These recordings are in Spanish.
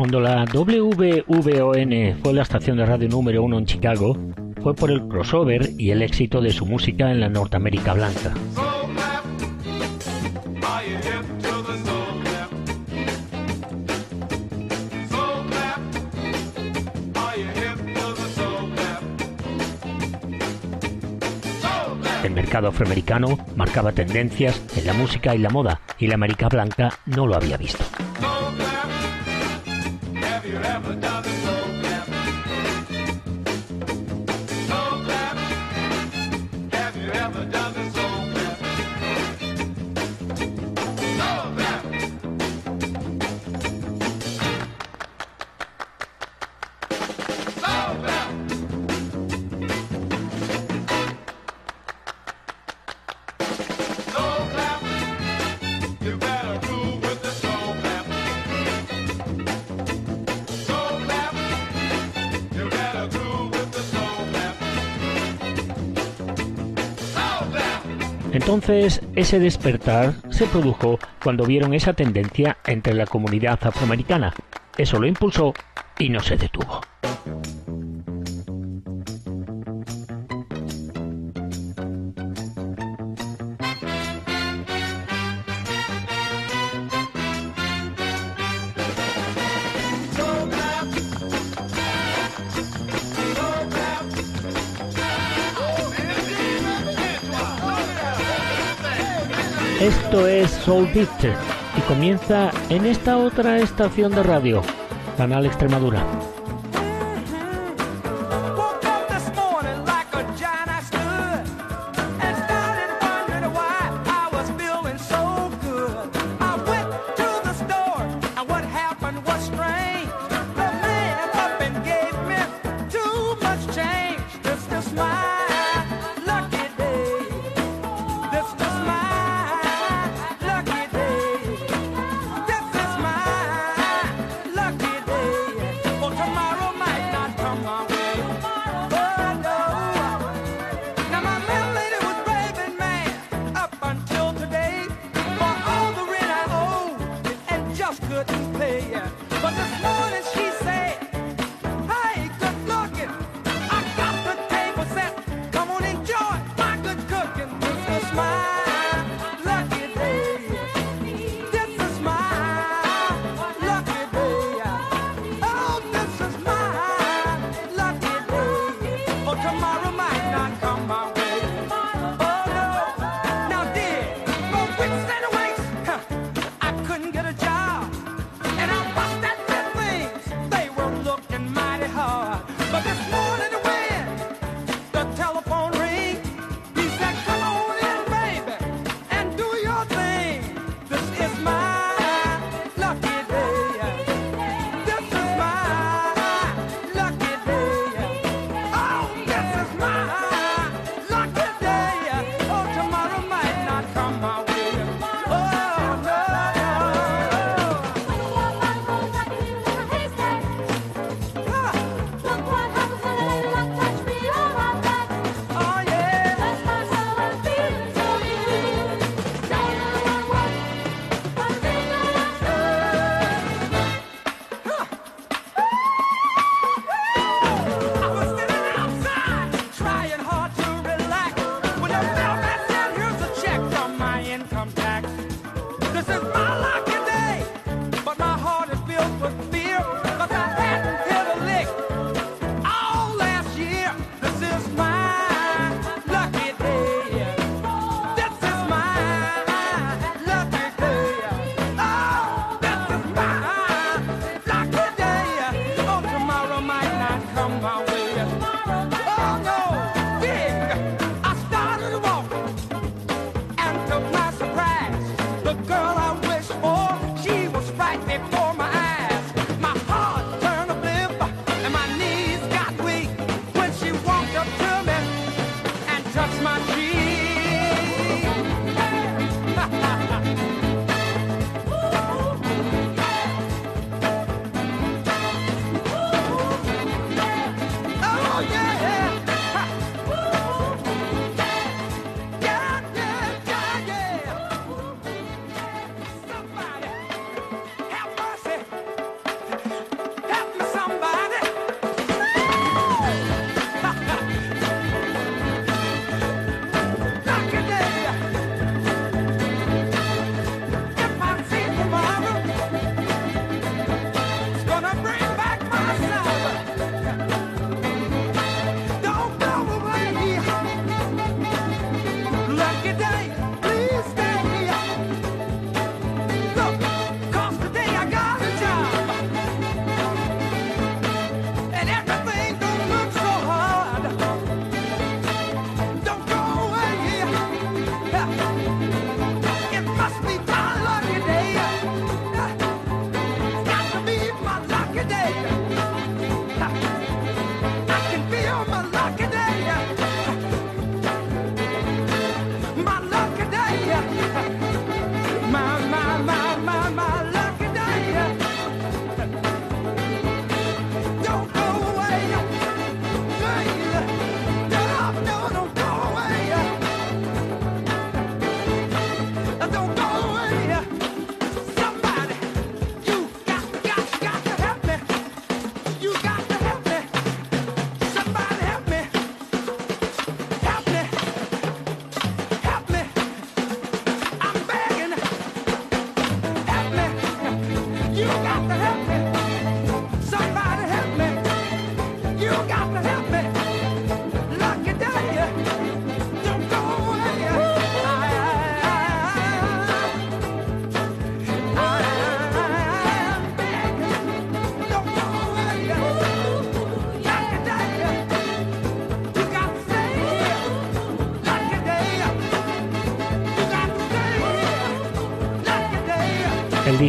Cuando la WVON fue la estación de radio número uno en Chicago, fue por el crossover y el éxito de su música en la Norteamérica blanca. El mercado afroamericano marcaba tendencias en la música y la moda, y la América blanca no lo había visto. Entonces, ese despertar se produjo cuando vieron esa tendencia entre la comunidad afroamericana. Eso lo impulsó y no se detuvo. Esto es Soul Beat y comienza en esta otra estación de radio, Canal Extremadura.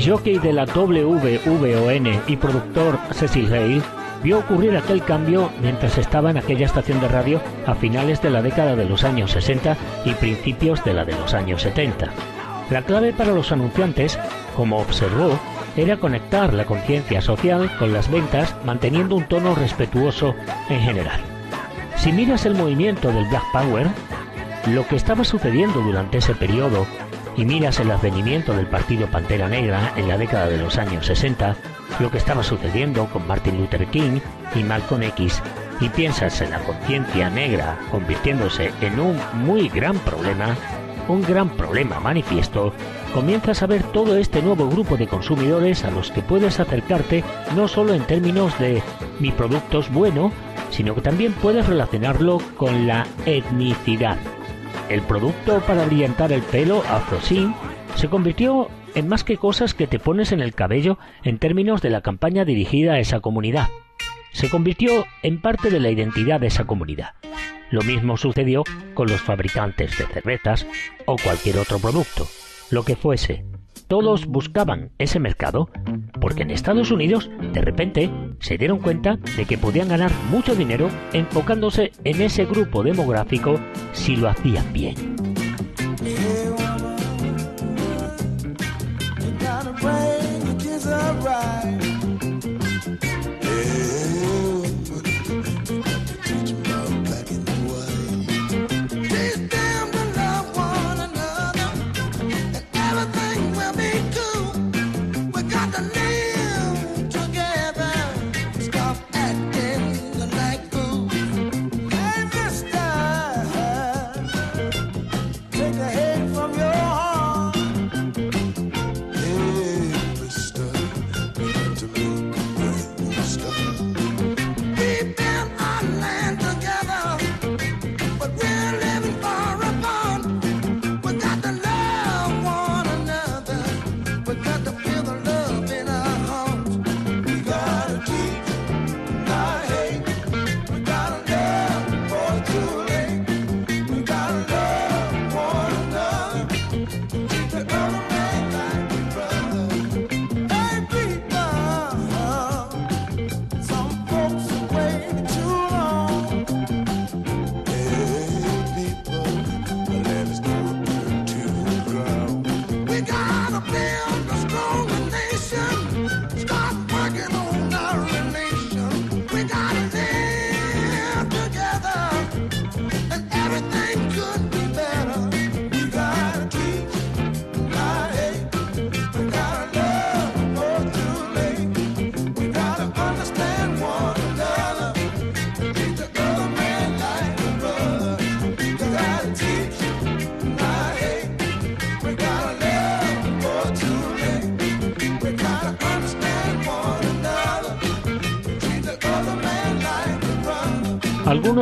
Jockey de la WVON y productor Cecil Hale vio ocurrir aquel cambio mientras estaba en aquella estación de radio a finales de la década de los años 60 y principios de la de los años 70. La clave para los anunciantes, como observó, era conectar la conciencia social con las ventas manteniendo un tono respetuoso en general. Si miras el movimiento del Black Power, lo que estaba sucediendo durante ese periodo y miras el advenimiento del partido Pantera Negra en la década de los años 60, lo que estaba sucediendo con Martin Luther King y Malcolm X, y piensas en la conciencia negra convirtiéndose en un muy gran problema, un gran problema manifiesto, comienzas a ver todo este nuevo grupo de consumidores a los que puedes acercarte no solo en términos de mi producto es bueno, sino que también puedes relacionarlo con la etnicidad el producto para brillantar el pelo, AfroSyn, se convirtió en más que cosas que te pones en el cabello en términos de la campaña dirigida a esa comunidad. Se convirtió en parte de la identidad de esa comunidad. Lo mismo sucedió con los fabricantes de cervezas o cualquier otro producto, lo que fuese, todos buscaban ese mercado porque en Estados Unidos de repente se dieron cuenta de que podían ganar mucho dinero enfocándose en ese grupo demográfico si lo hacían bien.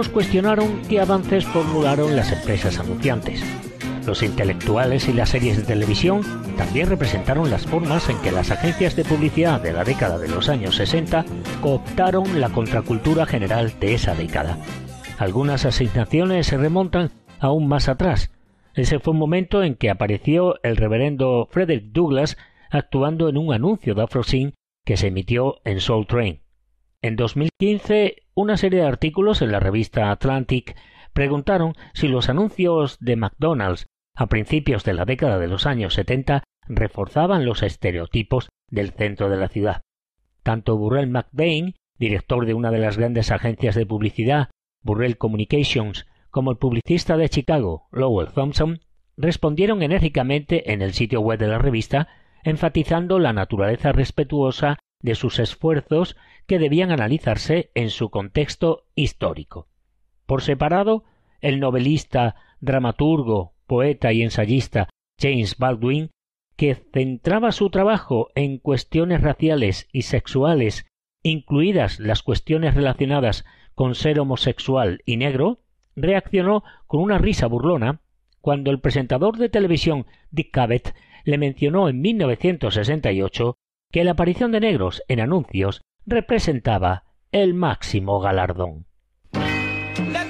Cuestionaron qué avances formularon las empresas anunciantes. Los intelectuales y las series de televisión también representaron las formas en que las agencias de publicidad de la década de los años 60 cooptaron la contracultura general de esa década. Algunas asignaciones se remontan aún más atrás. Ese fue un momento en que apareció el reverendo Frederick Douglass actuando en un anuncio de AfroSyn que se emitió en Soul Train. En 2015, una serie de artículos en la revista Atlantic preguntaron si los anuncios de McDonald's a principios de la década de los años 70 reforzaban los estereotipos del centro de la ciudad. Tanto Burrell McBain, director de una de las grandes agencias de publicidad, Burrell Communications, como el publicista de Chicago, Lowell Thompson, respondieron enérgicamente en el sitio web de la revista, enfatizando la naturaleza respetuosa de sus esfuerzos que debían analizarse en su contexto histórico. Por separado, el novelista, dramaturgo, poeta y ensayista James Baldwin, que centraba su trabajo en cuestiones raciales y sexuales, incluidas las cuestiones relacionadas con ser homosexual y negro, reaccionó con una risa burlona cuando el presentador de televisión Dick Cavett le mencionó en 1968 que la aparición de negros en anuncios representaba el máximo galardón. Las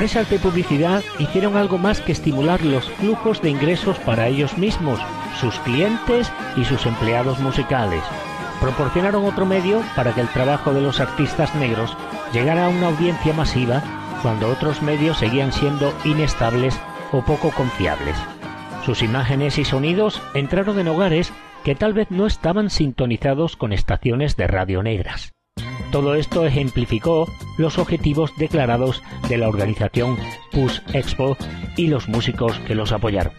empresas de publicidad hicieron algo más que estimular los flujos de ingresos para ellos mismos, sus clientes y sus empleados musicales. Proporcionaron otro medio para que el trabajo de los artistas negros llegara a una audiencia masiva cuando otros medios seguían siendo inestables o poco confiables. Sus imágenes y sonidos entraron en hogares que tal vez no estaban sintonizados con estaciones de radio negras. Todo esto ejemplificó los objetivos declarados de la organización Push Expo y los músicos que los apoyaron.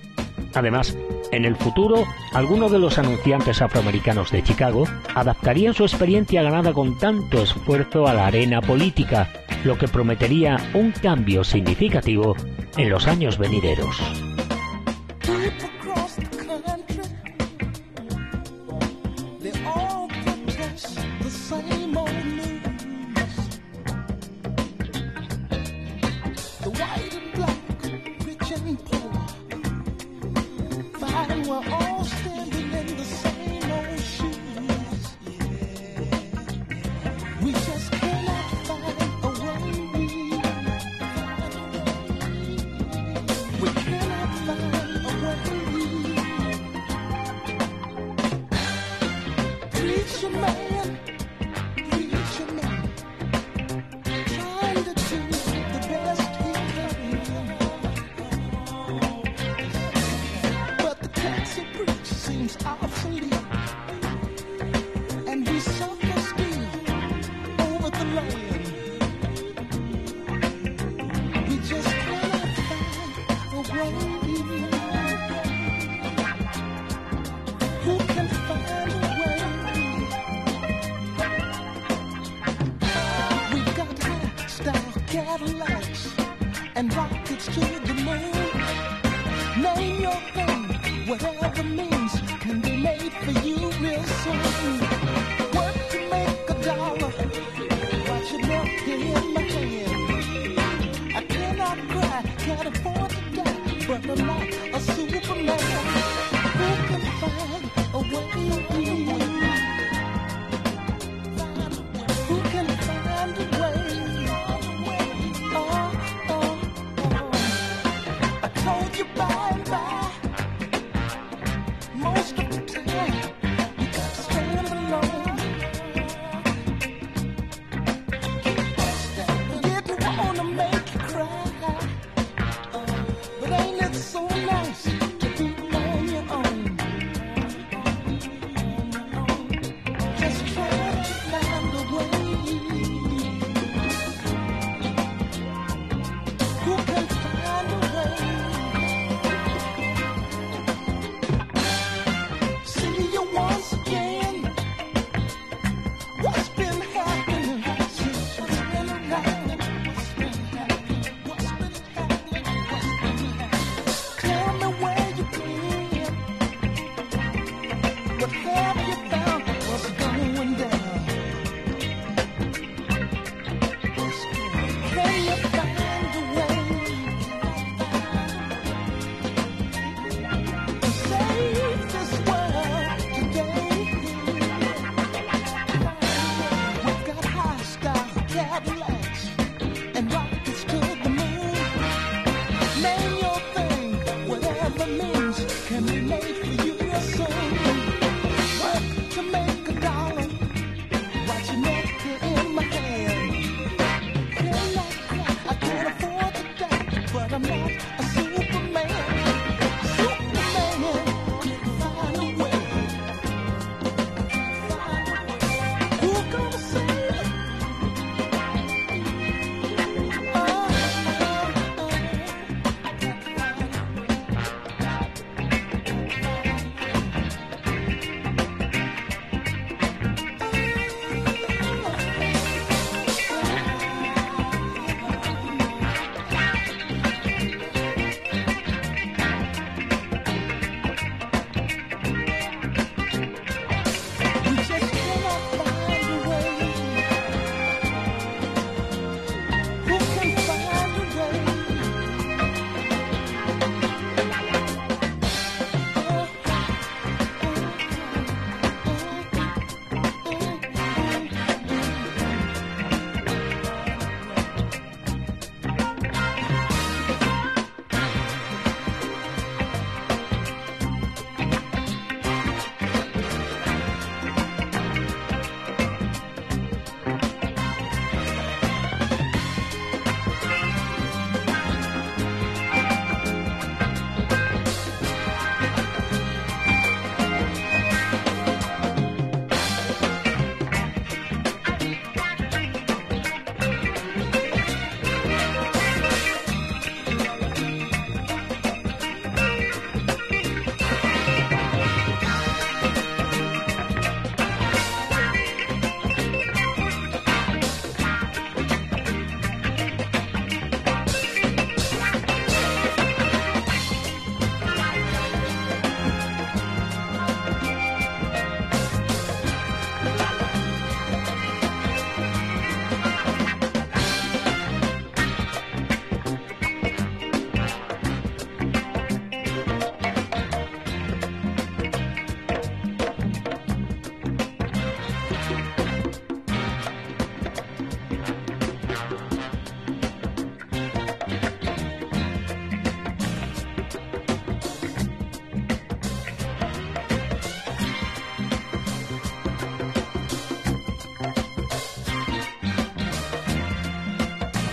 Además, en el futuro, algunos de los anunciantes afroamericanos de Chicago adaptarían su experiencia ganada con tanto esfuerzo a la arena política, lo que prometería un cambio significativo en los años venideros. Cadillacs and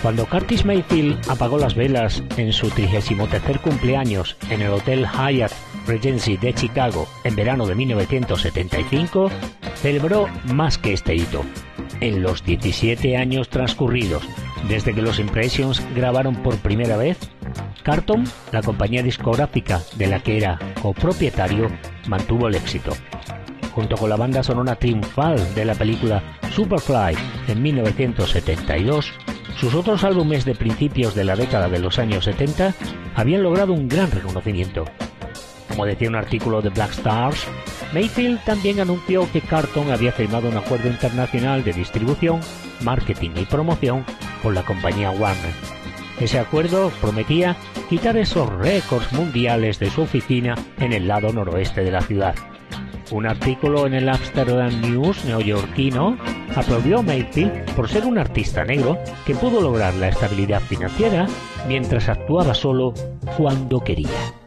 Cuando Curtis Mayfield apagó las velas en su 33 cumpleaños en el Hotel Hyatt Regency de Chicago en verano de 1975, celebró más que este hito. En los 17 años transcurridos desde que los Impressions grabaron por primera vez, Carton, la compañía discográfica de la que era copropietario, mantuvo el éxito. Junto con la banda sonora triunfal de la película Superfly en 1972, Sus otros álbumes de principios de la década de los años 70 habían logrado un gran reconocimiento. Como decía un artículo de Black Stars, Mayfield también anunció que Carton había firmado un acuerdo internacional de distribución, marketing y promoción con la compañía Warner. Ese acuerdo prometía quitar esos récords mundiales de su oficina en el lado noroeste de la ciudad. Un artículo en el Amsterdam News neoyorquino aplaudió a Mayfield por ser un artista negro que pudo lograr la estabilidad financiera mientras actuaba solo cuando quería.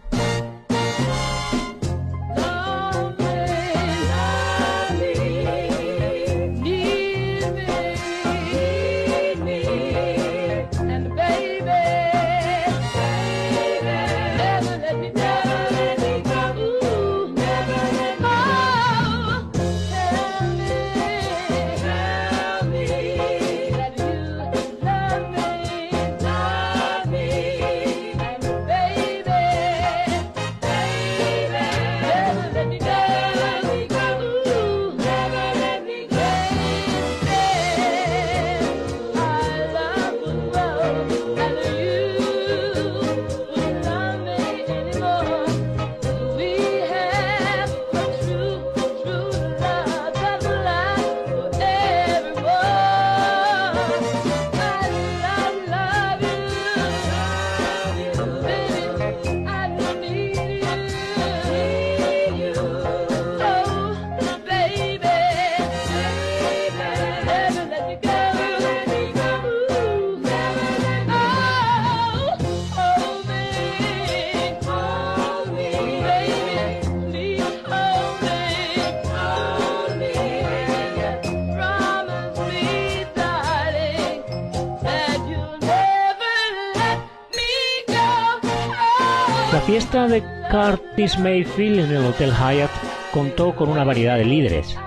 Curtis Mayfield en el Hotel Hyatt contó con una variedad de líderes.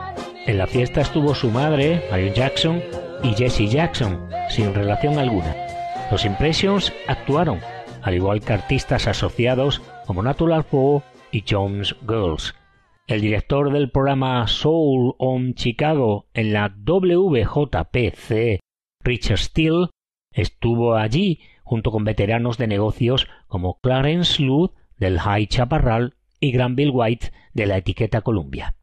En la fiesta estuvo su madre, Marion Jackson, y Jesse Jackson, sin relación alguna. Los Impressions actuaron, al igual que artistas asociados como Natural Four y Jones Girls. El director del programa Soul on Chicago en la WJPC, Richard Steele, estuvo allí junto con veteranos de negocios como Clarence Luth del High Chaparral y Granville White de la etiqueta Columbia.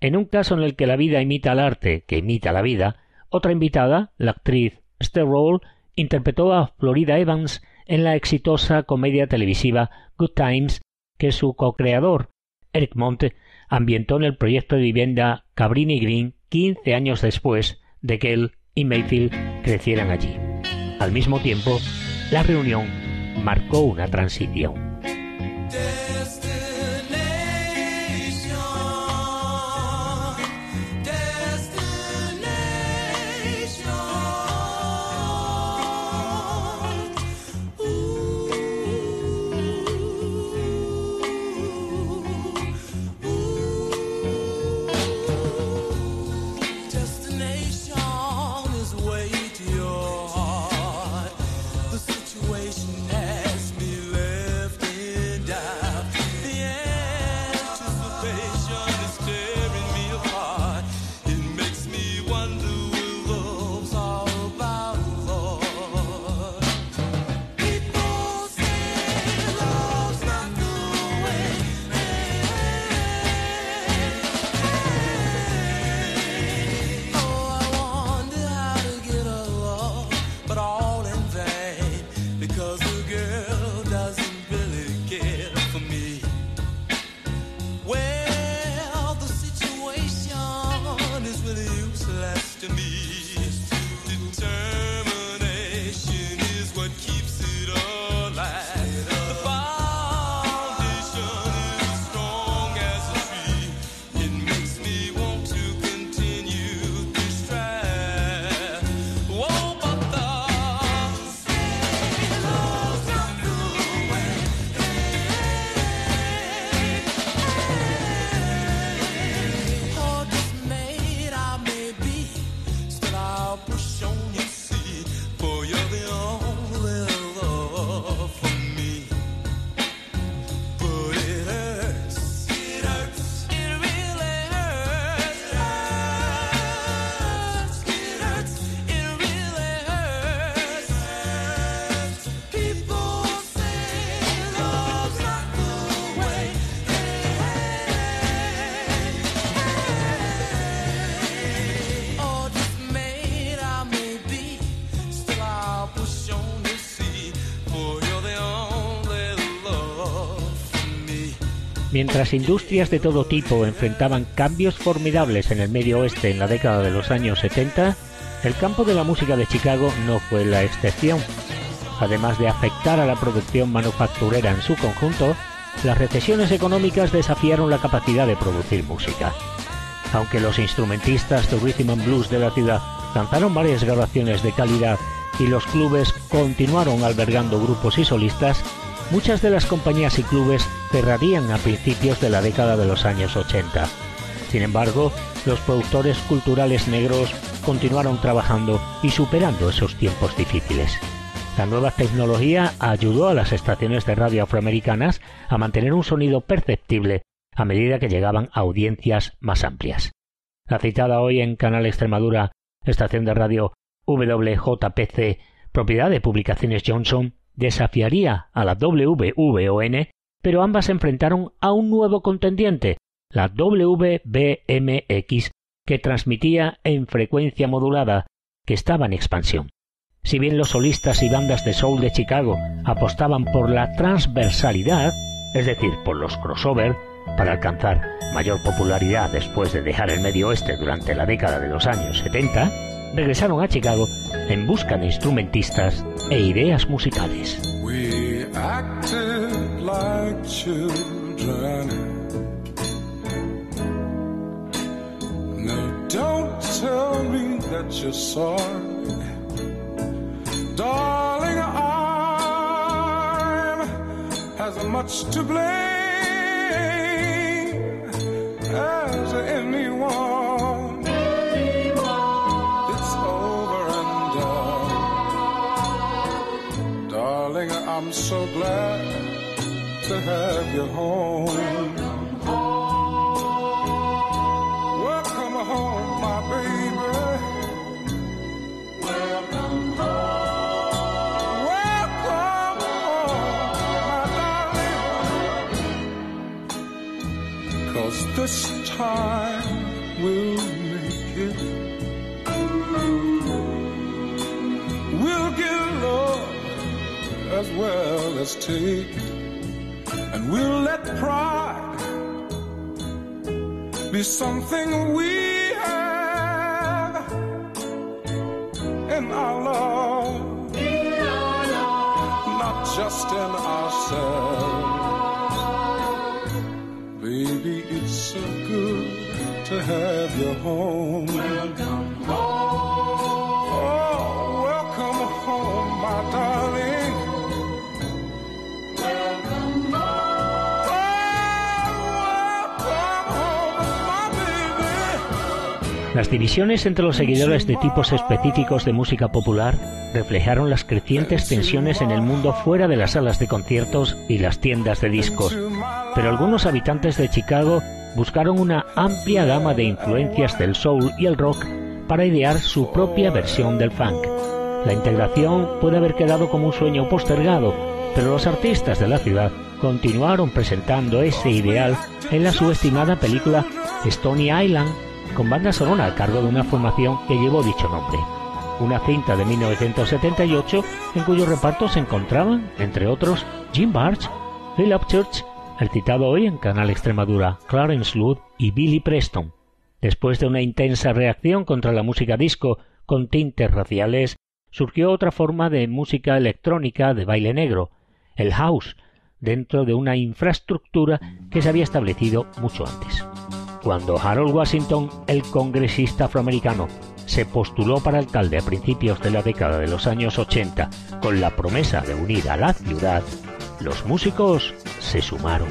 En un caso en el que la vida imita al arte que imita la vida, otra invitada, la actriz Esther Roll, interpretó a Florida Evans en la exitosa comedia televisiva Good Times que su co-creador, Eric Monte, ambientó en el proyecto de vivienda Cabrini Green 15 años después de que él y Mayfield crecieran allí. Al mismo tiempo, la reunión marcó una transición. Yes. Mientras industrias de todo tipo enfrentaban cambios formidables en el medio oeste en la década de los años 70, el campo de la música de Chicago no fue la excepción. Además de afectar a la producción manufacturera en su conjunto, las recesiones económicas desafiaron la capacidad de producir música. Aunque los instrumentistas de rhythm and blues de la ciudad lanzaron varias grabaciones de calidad y los clubes continuaron albergando grupos y solistas, muchas de las compañías y clubes cerrarían a principios de la década de los años 80. Sin embargo, los productores culturales negros continuaron trabajando y superando esos tiempos difíciles. La nueva tecnología ayudó a las estaciones de radio afroamericanas a mantener un sonido perceptible a medida que llegaban a audiencias más amplias. La citada hoy en Canal Extremadura, estación de radio WJPC, propiedad de Publicaciones Johnson, desafiaría a la WVON, pero ambas se enfrentaron a un nuevo contendiente, la WBMX, que transmitía en frecuencia modulada, que estaba en expansión. Si bien los solistas y bandas de soul de Chicago apostaban por la transversalidad, es decir, por los crossover, para alcanzar mayor popularidad después de dejar el Medio Oeste durante la década de los años 70, regresaron a Chicago en busca de instrumentistas e ideas musicales. Don't tell me that. Darling, much to blame. So glad to have you home. Welcome home, my baby. Welcome home. Welcome home, my darling. Cause this time as take, and we'll let pride be something we Las divisiones entre los seguidores de tipos específicos de música popular reflejaron las crecientes tensiones en el mundo fuera de las salas de conciertos y las tiendas de discos. Pero algunos habitantes de Chicago buscaron una amplia gama de influencias del soul y el rock para idear su propia versión del funk. La integración puede haber quedado como un sueño postergado, pero los artistas de la ciudad continuaron presentando ese ideal en la subestimada película Stony Island, con banda sonora a cargo de una formación que llevó dicho nombre. Una cinta de 1978 en cuyo reparto se encontraban, entre otros, Jim Barge, Phil Upchurch el citado hoy en Canal Extremadura, Clarence Luth y Billy Preston. Después de una intensa reacción contra la música disco con tintes raciales, surgió otra forma de música electrónica de baile negro, el house, dentro de una infraestructura que se había establecido mucho antes. Cuando Harold Washington, el congresista afroamericano, se postuló para alcalde a principios de la década de los años 80 con la promesa de unir a la ciudad, los músicos se sumaron.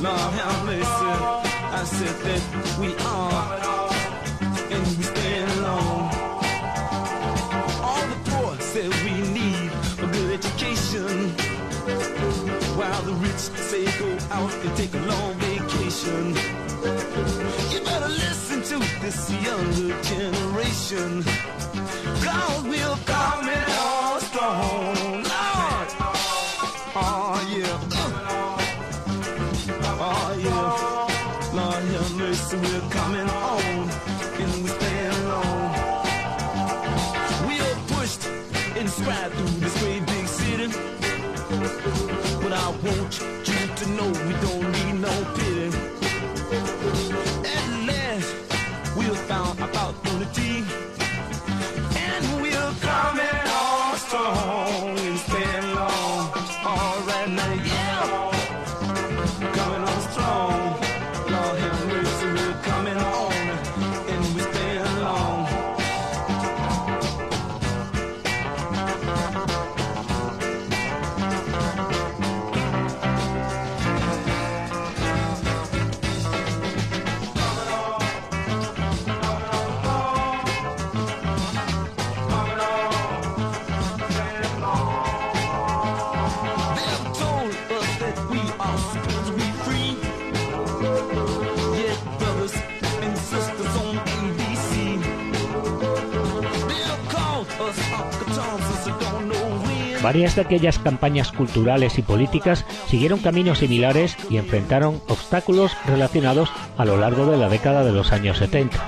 love and listen. I said that we are, and we stay alone. All the poor say we need a good education, while the rich say go out and take a long vacation. You better listen to this younger generation, God, we're coming on strong. and we'll come and all strong. Varias de aquellas campañas culturales y políticas siguieron caminos similares y enfrentaron obstáculos relacionados a lo largo de la década de los años 70.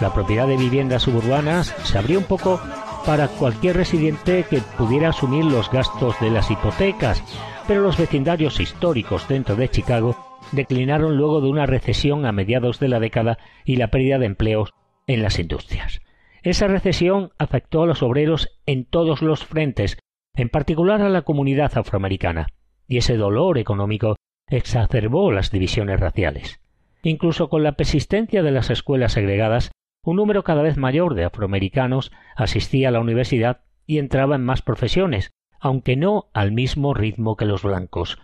La propiedad de viviendas suburbanas se abrió un poco para cualquier residente que pudiera asumir los gastos de las hipotecas, pero los vecindarios históricos dentro de Chicago declinaron luego de una recesión a mediados de la década y la pérdida de empleos en las industrias. Esa recesión afectó a los obreros en todos los frentes, en particular a la comunidad afroamericana, y ese dolor económico exacerbó las divisiones raciales. Incluso con la persistencia de las escuelas segregadas, un número cada vez mayor de afroamericanos asistía a la universidad y entraba en más profesiones, aunque no al mismo ritmo que los blancos.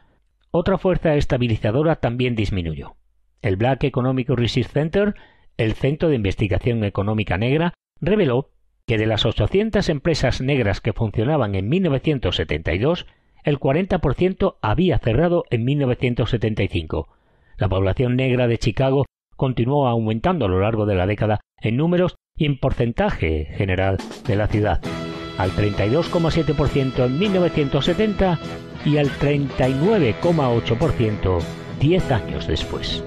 Otra fuerza estabilizadora también disminuyó. El Black Economic Research Center, el Centro de Investigación Económica Negra, reveló que de las 800 empresas negras que funcionaban en 1972, el 40% había cerrado en 1975. La población negra de Chicago continuó aumentando a lo largo de la década en números y en porcentaje general de la ciudad, al 32,7% en 1970 y al 39,8% diez años después.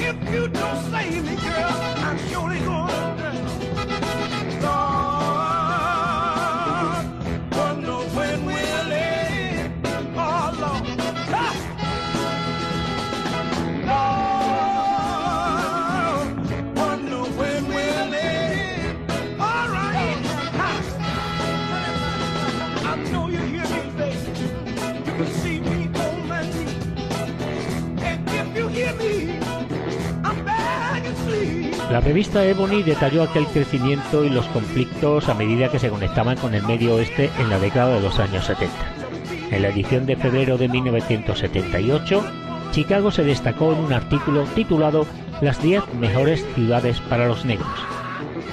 If you don't save me, girl, I'm surely going La revista Ebony detalló aquel crecimiento y los conflictos a medida que se conectaban con el medio oeste en la década de los años 70. En la edición de febrero de 1978, Chicago se destacó en un artículo titulado Las 10 mejores ciudades para los negros.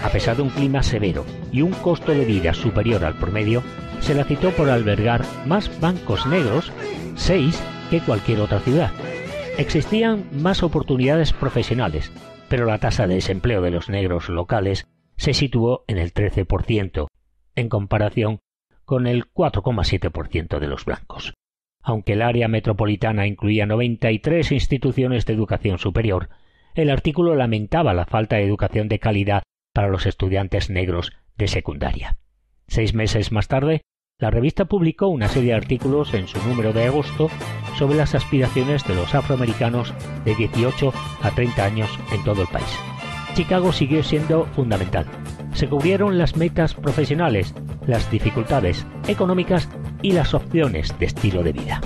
A pesar de un clima severo y un costo de vida superior al promedio, se la citó por albergar más bancos negros, seis, que cualquier otra ciudad. Existían más oportunidades profesionales, pero la tasa de desempleo de los negros locales se situó en el 13%, en comparación con el 4,7% de los blancos. Aunque el área metropolitana incluía 93 instituciones de educación superior, el artículo lamentaba la falta de educación de calidad para los estudiantes negros de secundaria. Seis meses más tarde, la revista publicó una serie de artículos en su número de agosto sobre las aspiraciones de los afroamericanos de 18 a 30 años en todo el país. Chicago siguió siendo fundamental. Se cubrieron las metas profesionales, las dificultades económicas y las opciones de estilo de vida.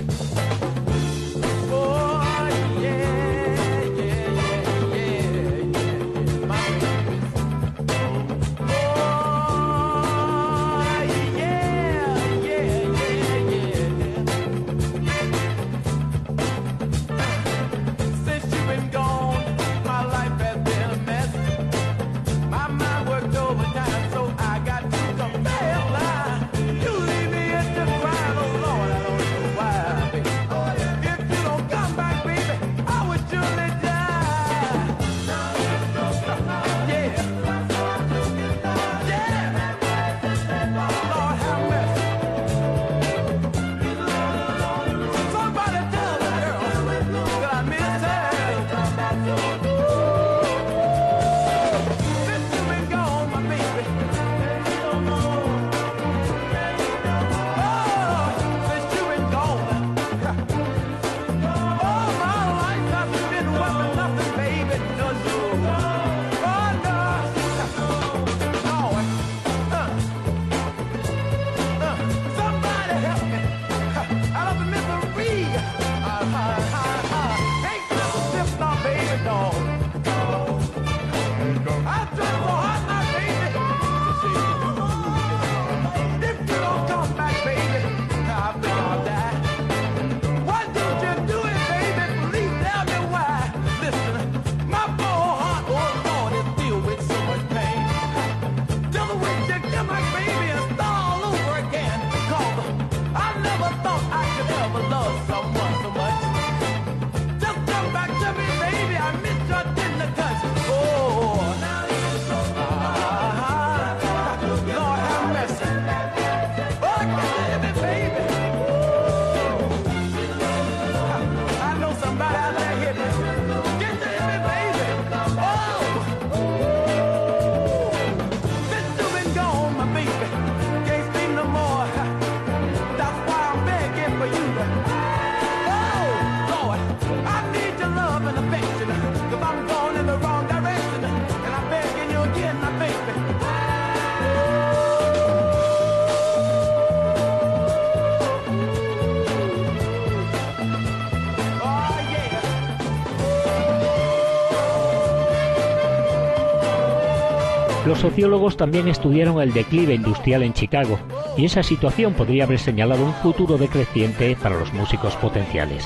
Los sociólogos también estudiaron el declive industrial en Chicago y esa situación podría haber señalado un futuro decreciente para los músicos potenciales.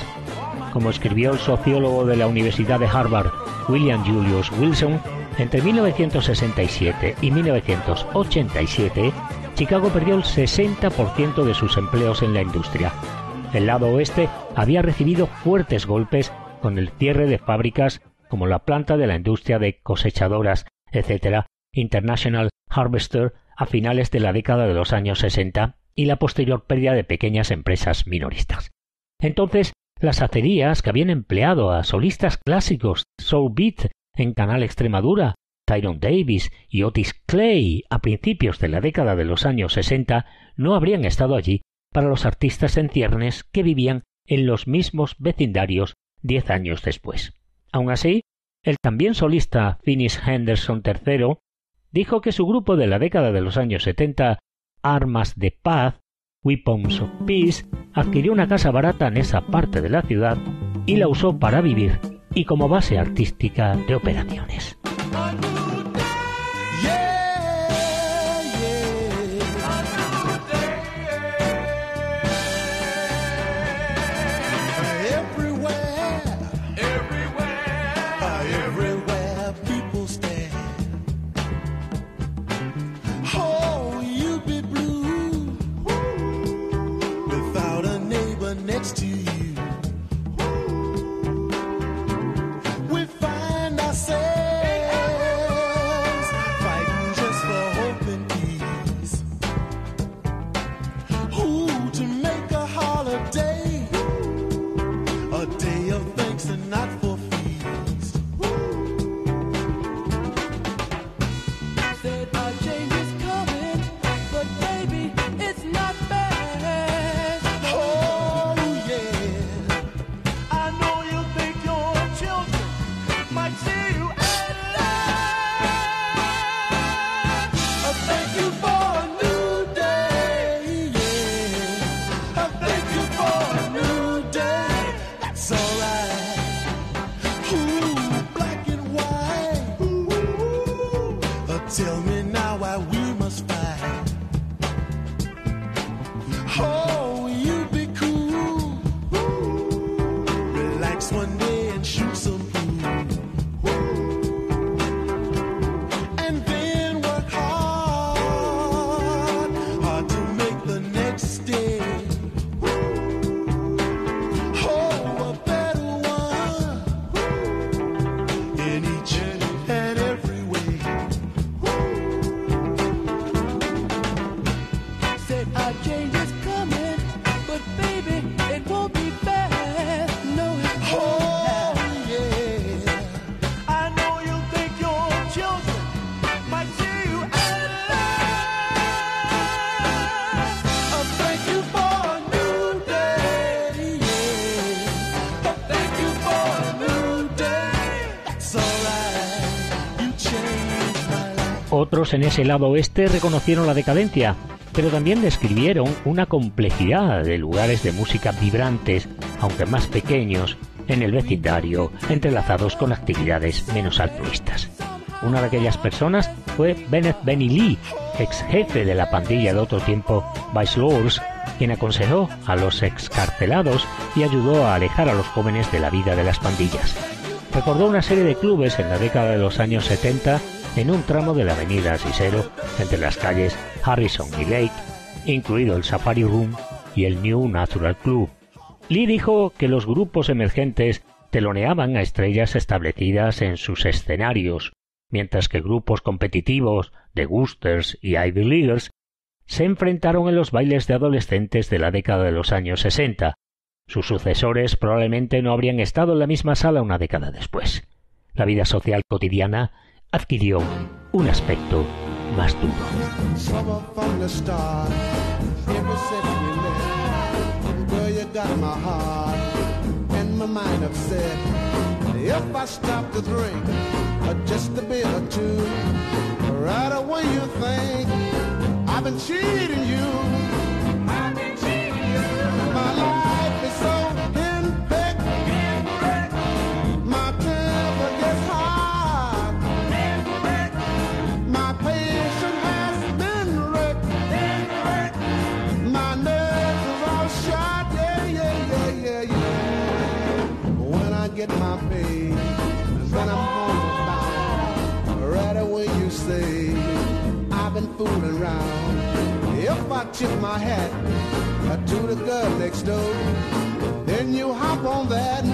Como escribió el sociólogo de la Universidad de Harvard, William Julius Wilson, entre 1967 y 1987, Chicago perdió el 60% de sus empleos en la industria. El lado oeste había recibido fuertes golpes con el cierre de fábricas como la planta de la industria de cosechadoras, etc., International Harvester a finales de la década de los años 60 y la posterior pérdida de pequeñas empresas minoristas. Entonces, las acerías que habían empleado a solistas clásicos Soul Beat en Canal Extremadura, Tyrone Davis y Otis Clay a principios de la década de los años 60 no habrían estado allí para los artistas en ciernes que vivían en los mismos vecindarios diez años después. Aun así, el también solista Finis Henderson III dijo que su grupo de la década de los años 70, Armas de Paz, Weapons of Peace, adquirió una casa barata en esa parte de la ciudad y la usó para vivir y como base artística de operaciones. and not en ese lado oeste reconocieron la decadencia, pero también describieron una complejidad de lugares de música vibrantes, aunque más pequeños, en el vecindario, entrelazados con actividades menos altruistas. Una de aquellas personas fue Bennett Benny Lee, ex jefe de la pandilla de otro tiempo, Vice Lords, quien aconsejó a los excarcelados y ayudó a alejar a los jóvenes de la vida de las pandillas. Recordó una serie de clubes en la década de los años 70 en un tramo de la avenida Cicero entre las calles Harrison y Lake, incluido el Safari Room y el New Natural Club. Lee dijo que los grupos emergentes teloneaban a estrellas establecidas en sus escenarios, mientras que grupos competitivos de Goosters y Ivy Leaguers se enfrentaron en los bailes de adolescentes de la década de los años 60. Sus sucesores probablemente no habrían estado en la misma sala una década después. La vida social cotidiana adquirió un aspecto más duro. Right away you think I've been cheating you. Get my pay, then I'm home right away you say, I've been fooling around. If I tip my hat to the girl next door, then you hop on that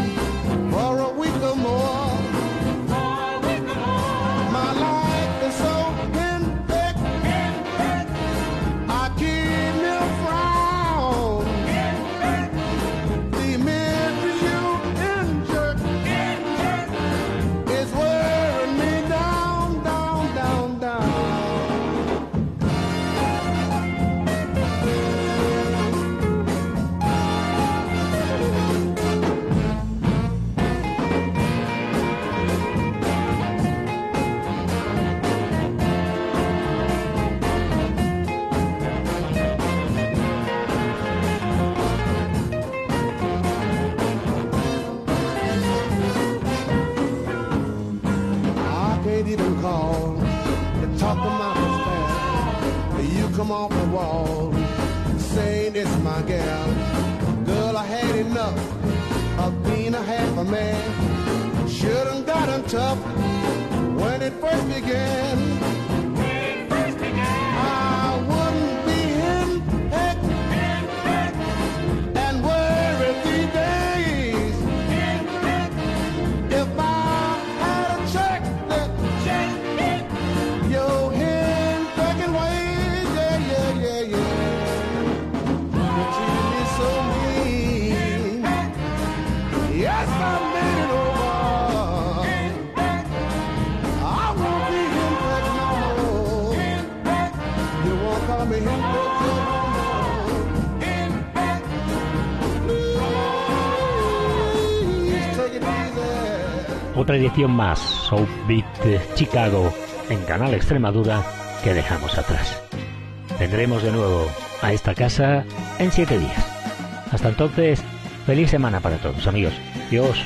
come off the wall, saying it's my gal. Girl, I had enough of being a half a man. Shouldn't gotten tough when it first began. Edición más, Soul Beat Chicago, en Canal Extremadura, que dejamos atrás. Tendremos de nuevo a esta casa en siete días. Hasta entonces, feliz semana para todos, amigos. Dios.